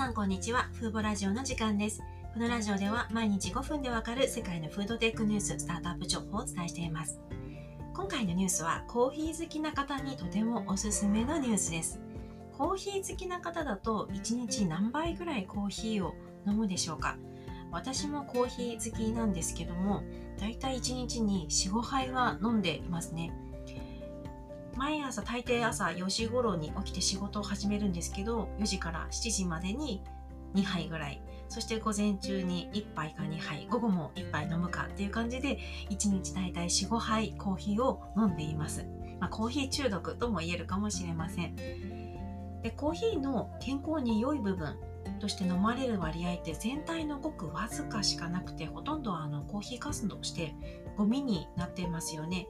さんこんにちは。フーボラジオの時間です。このラジオでは毎日5分でわかる世界のフードテックニュース、スタートアップ情報をお伝えしています。今回のニュースはコーヒー好きな方にとてもおすすめのニュースです。コーヒー好きな方だと1日何杯ぐらいコーヒーを飲むでしょうか？私もコーヒー好きなんですけども、だいたい1日に4、5杯は飲んでいますね。毎朝大抵朝4時頃に起きて仕事を始めるんですけど4時から7時までに2杯ぐらいそして午前中に1杯か2杯午後も1杯飲むかっていう感じで1日大体45杯コーヒーを飲んでいます、まあ、コーヒー中毒とも言えるかもしれません。でコーヒーの健康に良い部分として飲まれる割合って全体のごくわずかしかなくてほとんどあのコーヒーかすとしてゴミになっていますよね。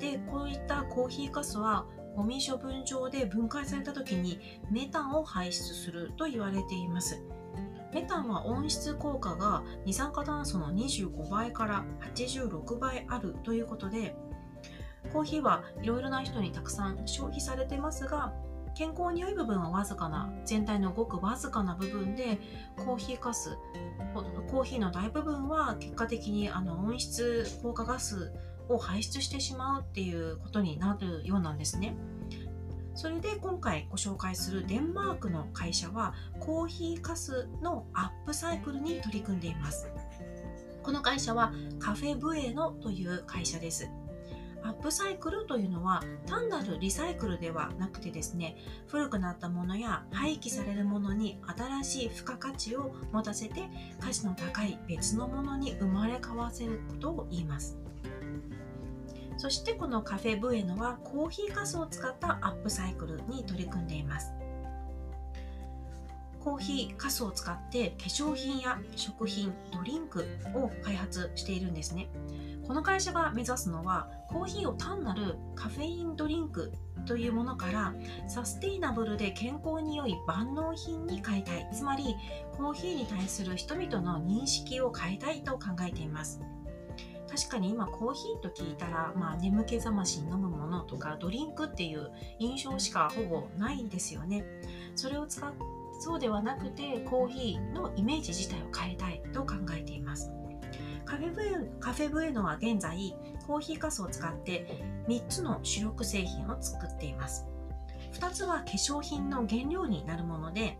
でこういったコーヒーかすはゴミ処分場で分解された時にメタンを排出すると言われています。メタンは温室効果が二酸化炭素の25倍から86倍あるということでコーヒーはいろいろな人にたくさん消費されてますが健康に良い部分はわずかな全体のごくわずかな部分でコーヒーかすコーヒーの大部分は結果的にあの温室効果ガスを排出してしまうっていうことになるようなんですね。それで今回ご紹介するデンマークの会社はコーヒーかすのアップサイクルに取り組んでいます。この会社はカフェブエノという会社です。アップサイクルというのは単なるリサイクルではなくてですね古くなったものや廃棄されるものに新しい付加価値を持たせて価値の高い別のものに生まれ変わせることを言います。そしてこのカフェブエノはコーヒーかすを使ったアップサイクルに取り組んでいます。コーヒーかすを使って化粧品や食品ドリンクを開発しているんですね。この会社が目指すのはコーヒーを単なるカフェインドリンクというものからサステイナブルで健康に良い万能品に変えたい。つまりコーヒーに対する人々の認識を変えたいと考えています。確かに今コーヒーと聞いたら、まあ、眠気覚ましに飲むものとかドリンクっていう印象しかほぼないですよね。それを使っそうではなくてコーヒーのイメージ自体を変えたいと考えています。カフェブエカフェブエノは現在コーヒーかすを使って3つの主力製品を作っています。2つは化粧品の原料になるもので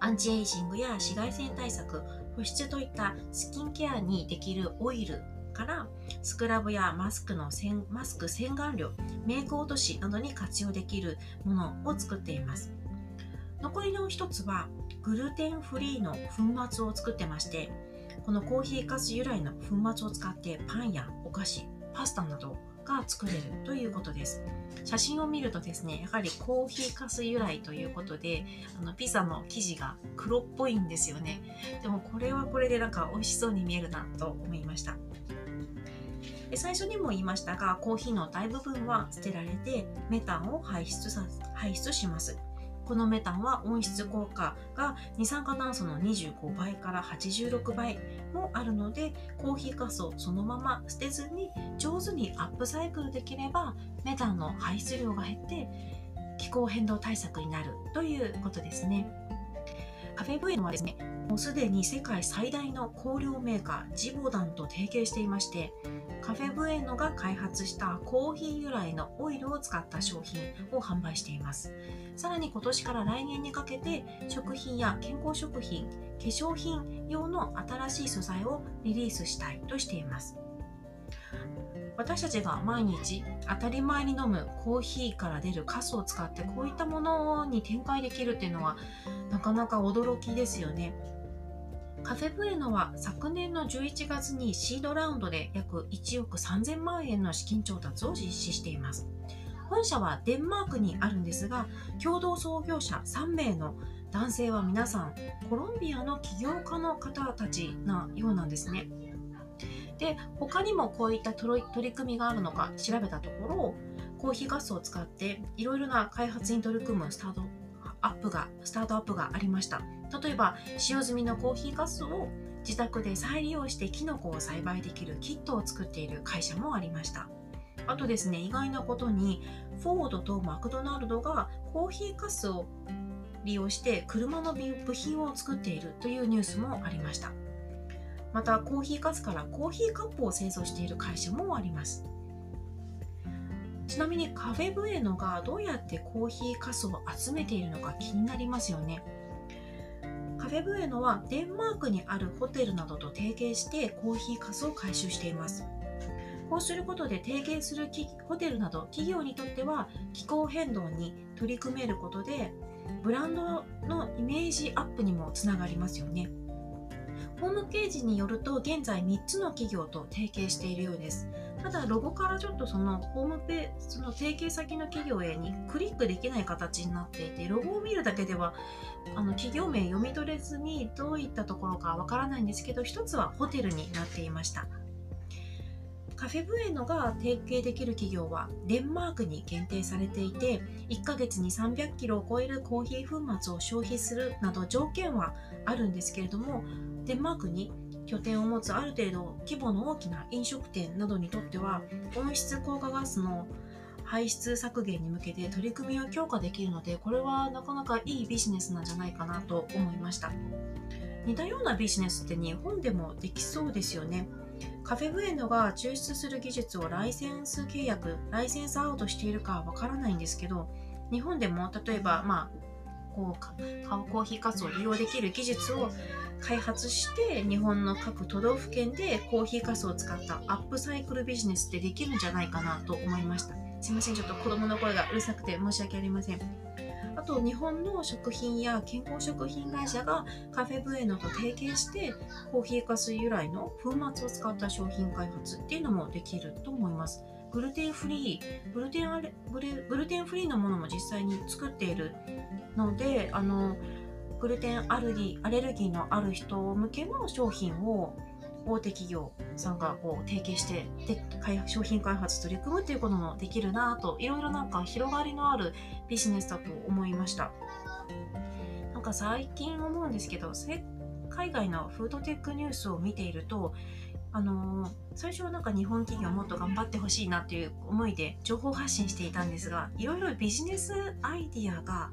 アンチエイジングや紫外線対策保湿といったスキンケアにできるオイルからスクラブやマスクのマスク洗顔料メイク落としなどに活用できるものを作っています。残りの1つはグルテンフリーの粉末を作ってましてこのコーヒーかす由来の粉末を使ってパンやお菓子パスタなどが作れるということです。写真を見るとですねやはりコーヒーかす由来ということであのピザの生地が黒っぽいんですよね。でもこれはこれでなんか美味しそうに見えるなと思いました。最初にも言いましたがコーヒーの大部分は捨てられてメタンを排出さ排出します。このメタンは温室効果が二酸化炭素の25倍から86倍。もあるのでコーヒーかすをそのまま捨てずに上手にアップサイクルできればメタンの排出量が減って気候変動対策になるということですね。カフェブエノはですね、もうすでに世界最大の香料メーカージボダンと提携していまして、カフェブエノが開発したコーヒー由来のオイルを使った商品を販売しています。さらに今年から来年にかけて食品や健康食品化粧品用の新しい素材をリリースしたいとしています。私たちが毎日当たり前に飲むコーヒーから出るカスを使ってこういったものに展開できるっていうのはなかなか驚きですよね。カフェブエノは昨年の11月にシードラウンドで約1億3000万円の資金調達を実施しています。本社はデンマークにあるんですが、共同創業者3名の男性は皆さんコロンビアの起業家の方たちなようなんですね。で、他にもこういった取り組みがあるのか調べたところ、コーヒーガスを使っていろいろな開発に取り組むスタートアップが、スタートアップがありました。例えば、使用済みのコーヒーガスを自宅で再利用してキノコを栽培できるキットを作っている会社もありました。あとですね、意外なことに、フォードとマクドナルドがコーヒーカスを利用して車の部品を作っているというニュースもありました。またコーヒーかすからコーヒーカップを製造している会社もあります。ちなみにカフェブエノがどうやってコーヒーかすを集めているのか気になりますよね。フェブエノはデンマークにあるホテルなどと提携してコーヒーかすを回収しています。こうすることで提携するホテルなど企業にとっては気候変動に取り組めることでブランドのイメージアップにもつながりますよね。ホームページによると現在3つの企業と提携しているようです。ただロゴからちょっとそのホームページその提携先の企業へにクリックできない形になっていてロゴを見るだけではあの企業名読み取れずにどういったところかわからないんですけど一つはホテルになっていました。カフェブエノが提携できる企業はデンマークに限定されていて1ヶ月に300キロを超えるコーヒー粉末を消費するなど条件はあるんですけれどもデンマークに拠点を持つある程度規模の大きな飲食店などにとっては温室効果ガスの排出削減に向けて取り組みを強化できるのでこれはなかなかいいビジネスなんじゃないかなと思いました。似たようなビジネスって日本でもできそうですよね。カフェブエノが抽出する技術をライセンス契約ライセンスアウトしているかわからないんですけど日本でも例えばまあこうコーヒーかすを利用できる技術を開発して日本の各都道府県でコーヒーかすを使ったアップサイクルビジネスってできるんじゃないかなと思いました。すいませんちょっと子供の声がうるさくて申し訳ありませんあと日本の食品や健康食品会社がカフェブエノと提携してコーヒーかす由来の粉末を使った商品開発っていうのもできると思います。グルテンフリーグルテンアレグルテンフリーのものも実際に作っているのであのグルテンアレルギーアレルギーのある人向けの商品を大手企業さんがこう提携してで商品開発取り組むっていうこともできるなといろいろなんか広がりのあるビジネスだと思いました。なんか最近思うんですけど海外のフードテックニュースを見ているとあのー、最初はなんか日本企業もっと頑張ってほしいなっていう思いで情報発信していたんですがいろいろビジネスアイディアが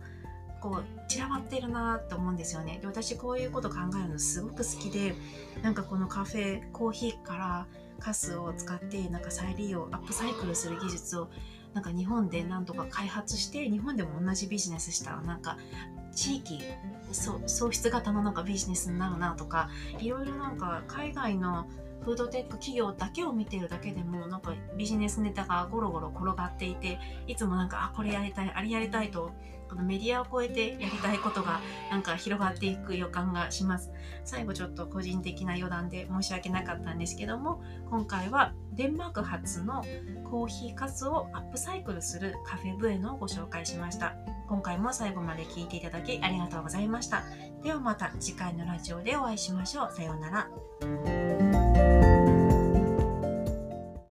こう散らばってるなと思うんですよね。で私こういうこと考えるのすごく好きでなんかこのカフェコーヒーからカスを使ってなんか再利用アップサイクルする技術をなんか日本でなんとか開発して日本でも同じビジネスしたらなんか地域創出型のなんかビジネスになるなとかいろいろなんか海外のフードテック企業だけを見てるだけでもなんかビジネスネタがゴロゴロ転がっていていつもなんかあこれやりたいあれやりたいとこのメディアを超えてやりたいことがなんか広がっていく予感がします。最後ちょっと個人的な余談で申し訳なかったんですけども今回はデンマーク発のコーヒーかすをアップサイクルするカフェブエノをご紹介しました。今回も最後まで聞いていただきありがとうございましたではまた次回のラジオでお会いしましょうさようなら